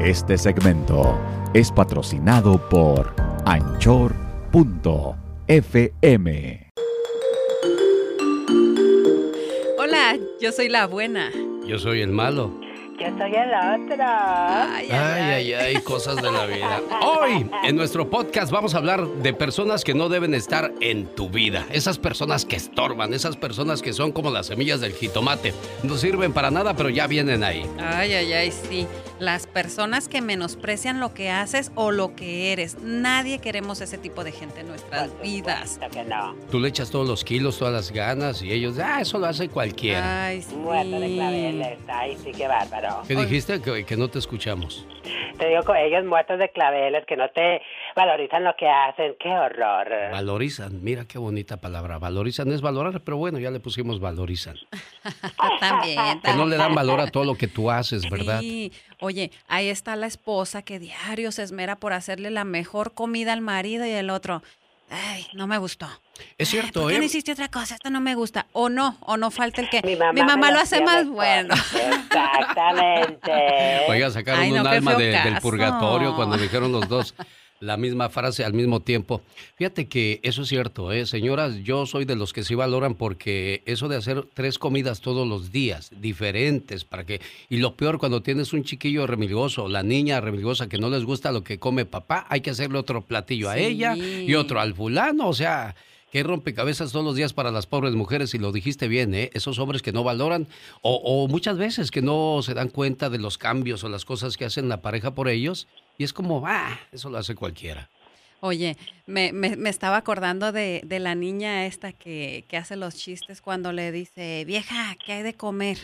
Este segmento es patrocinado por anchor.fm. Hola, yo soy la buena. Yo soy el malo. Yo soy el otro. Ay, ay, ay, cosas de la vida. Hoy, en nuestro podcast, vamos a hablar de personas que no deben estar en tu vida. Esas personas que estorban, esas personas que son como las semillas del jitomate. No sirven para nada, pero ya vienen ahí. Ay, ay, ay, sí. Las personas que menosprecian lo que haces o lo que eres. Nadie queremos ese tipo de gente en nuestras vidas. Que no. Tú le echas todos los kilos, todas las ganas y ellos, ah, eso lo hace cualquiera. Ay, sí. Muerto de claveles. Ay, sí, qué bárbaro. ¿Qué dijiste? Que, que no te escuchamos. Te digo, con ellos muertos de claveles que no te valorizan lo que hacen. Qué horror. Valorizan, mira qué bonita palabra. Valorizan es valorar, pero bueno, ya le pusimos valorizan. también, Que no le dan también. valor a todo lo que tú haces, ¿verdad? Sí. Oye, ahí está la esposa que diario se esmera por hacerle la mejor comida al marido y el otro. Ay, no me gustó. Es cierto, ¿Por qué ¿eh? no hiciste otra cosa? Esto no me gusta. O no, o no falta el que. Mi mamá, me lo lo hace más mejor. bueno. Exactamente. Oiga, sacaron Ay, no, un alma de- del purgatorio cuando dijeron los dos la misma frase al mismo tiempo. Fíjate que eso es cierto, ¿eh? Señoras, yo soy de los que sí valoran porque eso de hacer tres comidas todos los días, diferentes, para que... Y lo peor, cuando tienes un chiquillo remilgoso, la niña remilgosa que no les gusta lo que come papá, hay que hacerle otro platillo a ella y otro al fulano, o sea... Qué rompecabezas todos los días para las pobres mujeres, y lo dijiste bien, ¿eh? Esos hombres que no valoran, o, o muchas veces que no se dan cuenta de los cambios o las cosas que hacen la pareja por ellos, y es como, ah, eso lo hace cualquiera. Oye, me, me- me estaba acordando de, de la niña esta que, que hace los chistes cuando le dice, vieja, ¿qué hay de comer?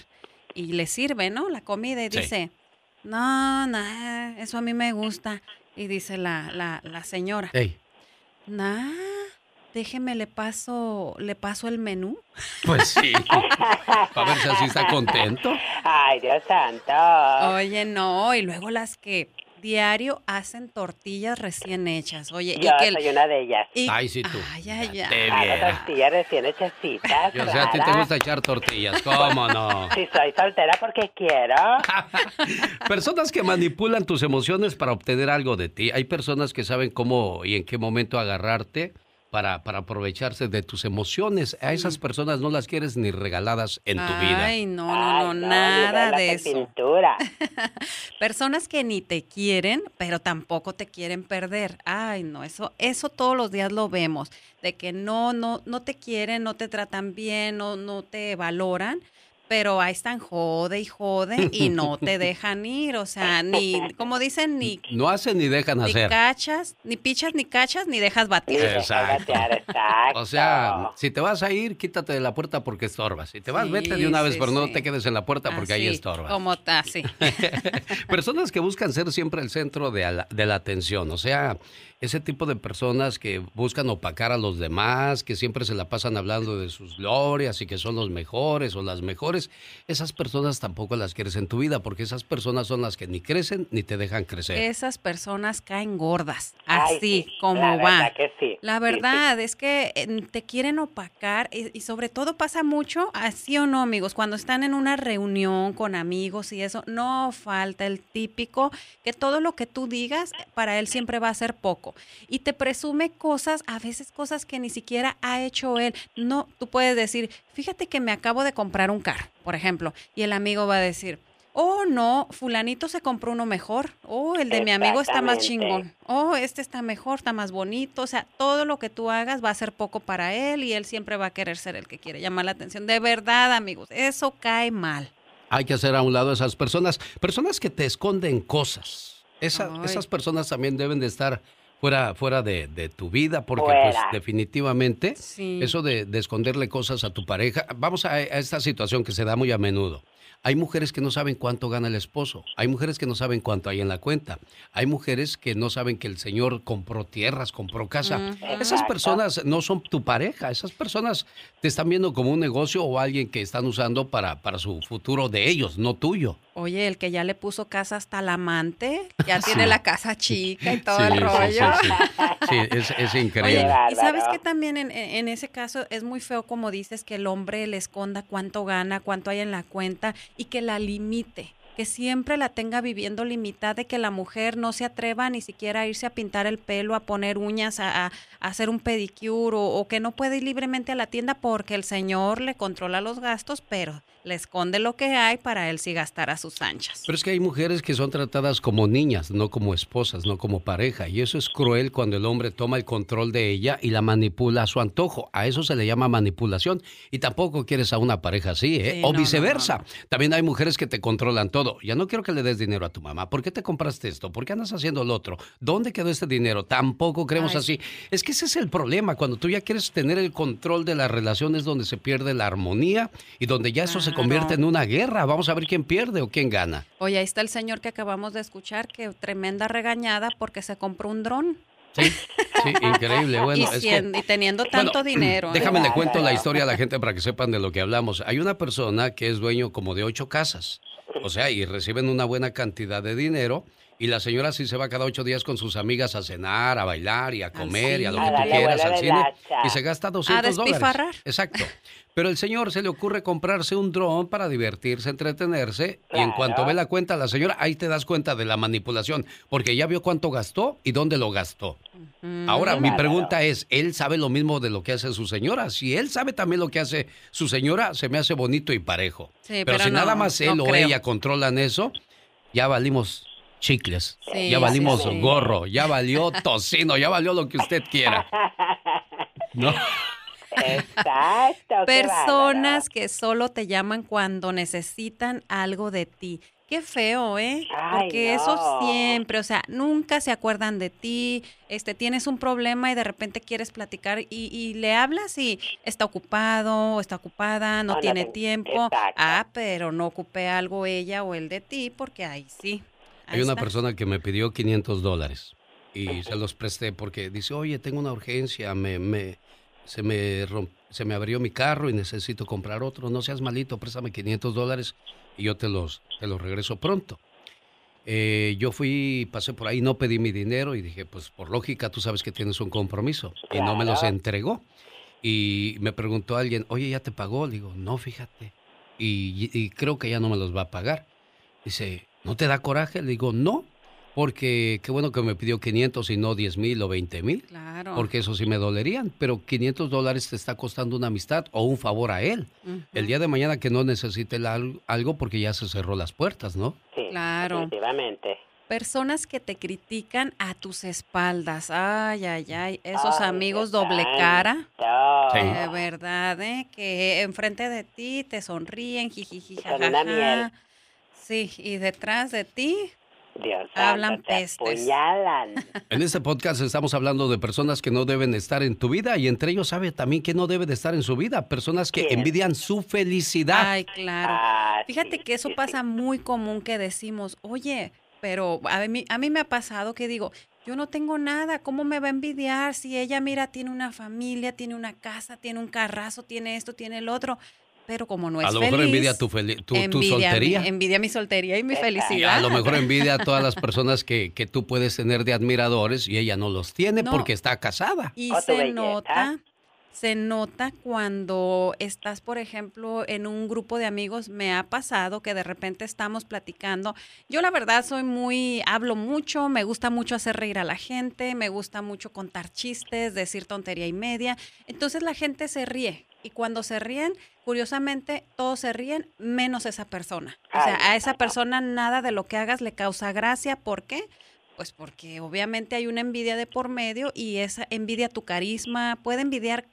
Y le sirve, ¿no? La comida y Sí. dice, no, no, eso a mí me gusta. Y dice la, la, la señora, nah, déjeme le paso, le paso el menú. pues sí, para ver si así está contento. Ay, Dios santo. Oye, no, y luego las que diario hacen tortillas recién hechas. Oye, Yo y que el- soy una de ellas. y- Ay, sí, tú. Ay, ay, ay. te Hago viera. tortillas recién hechecitas. Yo sé, a ti te gusta echar tortillas, ¿cómo no? Si soy soltera porque quiero. Personas que manipulan tus emociones para obtener algo de ti. Hay personas que saben cómo y en qué momento agarrarte para, para aprovecharse de tus emociones. A esas personas no las quieres ni regaladas en tu vida. Ay, no, no, Ay, no, nada de eso. pintura. Personas que ni te quieren, pero tampoco te quieren perder. Ay, no, eso, eso todos los días lo vemos, de que no, no, no te quieren, no te tratan bien, no, no te valoran, pero ahí están jode y jode y no te dejan ir, o sea, ni, como dicen, ni, No hacen ni dejan ni hacer. cachas, ni pichas, ni cachas, ni dejas Ni batir. dejar Exacto. batear, exacto. O sea, si te vas a ir, quítate de la puerta porque estorbas. Si te vas, Sí, vete de una vez, sí, pero no te quedes en la puerta porque ahí Así, estorbas. Como está, sí. personas que buscan ser siempre el centro de la, de la atención, o sea, ese tipo de personas que buscan opacar a los demás, que siempre se la pasan hablando de sus glorias y que son los mejores o las mejores, esas personas tampoco las quieres en tu vida porque esas personas son las que ni crecen ni te dejan crecer. Esas personas caen gordas, Ay, así sí, como la va. verdad que sí. La Sí, verdad es que eh, te quieren opacar y, y sobre todo pasa mucho, así o no, amigos, cuando están en una reunión con amigos y eso, no falta el típico que todo lo que tú digas para él siempre va a ser poco y te presume cosas, a veces cosas que ni siquiera ha hecho él. No, tú puedes decir, fíjate que me acabo de comprar un carro, por ejemplo, y el amigo va a decir, Oh, no, fulanito se compró uno mejor. Oh, el de mi amigo está más chingón. Oh, este está mejor, está más bonito. O sea, todo lo que tú hagas va a ser poco para él y él siempre va a querer ser el que quiere llamar la atención. De verdad, amigos, eso cae mal. Hay que hacer a un lado esas personas, personas que te esconden cosas. Esa- esas personas también deben de estar fuera, fuera de, de tu vida porque Fuera. pues definitivamente Sí. eso de, de esconderle cosas a tu pareja, vamos a, a esta situación que se da muy a menudo. Hay mujeres que no saben cuánto gana el esposo, hay mujeres que no saben cuánto hay en la cuenta, hay mujeres que no saben que el señor compró tierras, compró casa. Esas personas no son tu pareja, esas personas te están viendo como un negocio o alguien que están usando para, para su futuro de ellos, no tuyo. Oye, el que ya le puso casa hasta la amante, ya tiene la casa chica y todo Sí, el rollo. sí, sí. Sí, es, es increíble. Y sabes que también en ese caso es muy feo como dices que el hombre le esconda cuánto gana, cuánto hay en la cuenta y que la limite. que siempre la tenga viviendo limitada, de que la mujer no se atreva ni siquiera a irse a pintar el pelo, a poner uñas, a, hacer un pedicure o, o que no puede ir libremente a la tienda porque el señor le controla los gastos, pero le esconde lo que hay para él sí gastar a sus anchas. Pero es que hay mujeres que son tratadas como niñas, no como esposas, no como pareja. Y eso es cruel cuando el hombre toma el control de ella y la manipula a su antojo. A eso se le llama manipulación. Y tampoco quieres a una pareja así, ¿eh? Sí, o no, viceversa. no, no. También hay mujeres que te controlan todo. Ya no quiero que le des dinero a tu mamá. ¿Por qué te compraste esto? ¿Por qué andas haciendo lo otro? ¿Dónde quedó este dinero? Tampoco creemos Ay. así. Es que ese es el problema. Cuando tú ya quieres tener el control de la relación es donde se pierde la armonía y donde ya eso se. Convierte en una guerra. Vamos a ver quién pierde o quién gana. Oye, ahí está el señor que acabamos de escuchar, que tremenda regañada porque se compró un dron. Sí, sí, increíble. Bueno, y, es que- siendo- y teniendo tanto Bueno, dinero. ¿eh? Déjame le cuento la historia a la gente para que sepan de lo que hablamos. Hay una persona que es dueño como de ocho casas, o sea, y reciben una buena cantidad de dinero. Y la señora sí se va cada ocho días con sus amigas a cenar, a bailar y a comer y a lo que tú A quieras al cine. Y se gasta 200 dólares. despilfarrar. Exacto. Pero el señor se le ocurre comprarse un dron para divertirse, entretenerse. Y en cuanto ve la cuenta, la señora, ahí te das cuenta de la manipulación. Porque ya vio cuánto gastó y dónde lo gastó. Mm, Ahora, mi pregunta es, ¿él sabe lo mismo de lo que hace su señora? Si él sabe también lo que hace su señora, se me hace bonito y parejo. Sí, pero, pero si no, nada más él no o creo. ella controlan eso, ya valimos chicles, Sí, ya valimos sí, sí. gorro, ya valió tocino, ya valió lo que usted quiera. ¿No? Exacto. Personas que solo te llaman cuando necesitan algo de ti. Qué feo, ¿eh? Ay, Porque eso siempre, o sea, nunca se acuerdan de ti, este, tienes un problema y de repente quieres platicar y, y le hablas y está ocupado o está ocupada, no tiene tiempo. exacto. Ah, pero no ocupé algo ella o el de ti porque ahí sí. Hay una persona que me pidió 500 dólares y se los presté porque dice, oye, tengo una urgencia, me, me, se, me romp- se me abrió mi carro y necesito comprar otro, no seas malito, préstame 500 dólares y yo te los, te los regreso pronto. Eh, yo fui, pasé por ahí, no pedí mi dinero y dije, pues por lógica tú sabes que tienes un compromiso y no me los entregó. Y me preguntó alguien, oye, ¿ya te pagó? Le digo, no, fíjate. Y, y creo que ya no me los va a pagar. Dice, ¿no te da coraje? Le digo, no, porque qué bueno que me pidió 500 y no 10 mil o 20 mil, Claro. porque eso sí me dolerían, pero 500 dólares te está costando una amistad o un favor a él. El día de mañana que no necesite algo porque ya se cerró las puertas, ¿no? Sí, Claro. Definitivamente. Personas que te critican a tus espaldas. Ay, ay, ay. Esos Ay, amigos doble cara. Sí. De verdad, ¿eh? Que enfrente de ti te sonríen, jijiji, Con una miel. Sí, y detrás de ti, Dios Hablan pestes. En este podcast estamos hablando de personas que no deben estar en tu vida y entre ellos sabe también que no debe de estar en su vida, personas que ¿Quién? envidian su felicidad. ay, claro. Ah, Fíjate sí, que eso sí, sí. pasa muy común que decimos, oye, pero a mí, a mí me ha pasado que digo, yo no tengo nada, ¿cómo me va a envidiar si ella, mira, tiene una familia, tiene una casa, tiene un carrazo, tiene esto, tiene el otro? Pero como no es a lo mejor feliz, envidia tu, feli- tu, tu mi- soltería. envidia mi soltería y mi felicidad. a lo mejor envidia a todas las personas que, que tú puedes tener de admiradores y ella no los tiene No. porque está casada. Y se belleza. nota, se nota cuando estás, por ejemplo, en un grupo de amigos. Me ha pasado que de repente estamos platicando. Yo la verdad soy muy, hablo mucho, me gusta mucho hacer reír a la gente, me gusta mucho contar chistes, decir tontería y media. Entonces la gente se ríe. Y cuando se ríen, curiosamente, todos se ríen menos esa persona. O sea, a esa persona nada de lo que hagas le causa gracia. ¿Por qué? Pues porque obviamente hay una envidia de por medio y esa envidia tu carisma, puede envidiar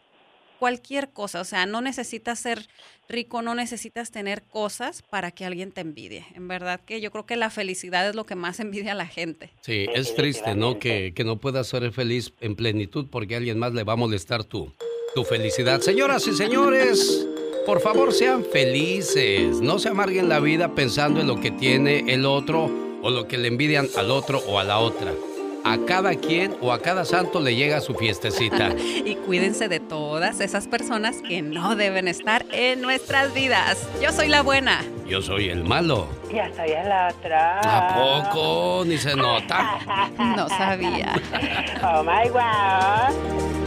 cualquier cosa, o sea, no necesitas ser rico, no necesitas tener cosas para que alguien te envidie. En verdad que yo creo que la felicidad es lo que más envidia a la gente. Sí, es triste, ¿no? Que, que no puedas ser feliz en plenitud porque a alguien más le va a molestar tu, tu felicidad. Señoras y señores, por favor sean felices. No se amarguen la vida pensando en lo que tiene el otro o lo que le envidian al otro o a la otra. A cada quien o a cada santo le llega su fiestecita. Y cuídense de todas esas personas que no deben estar en nuestras vidas. Yo soy la buena. Yo soy el malo. Ya soy el otro. ¿A poco? Ni se nota. No sabía. Oh my wow.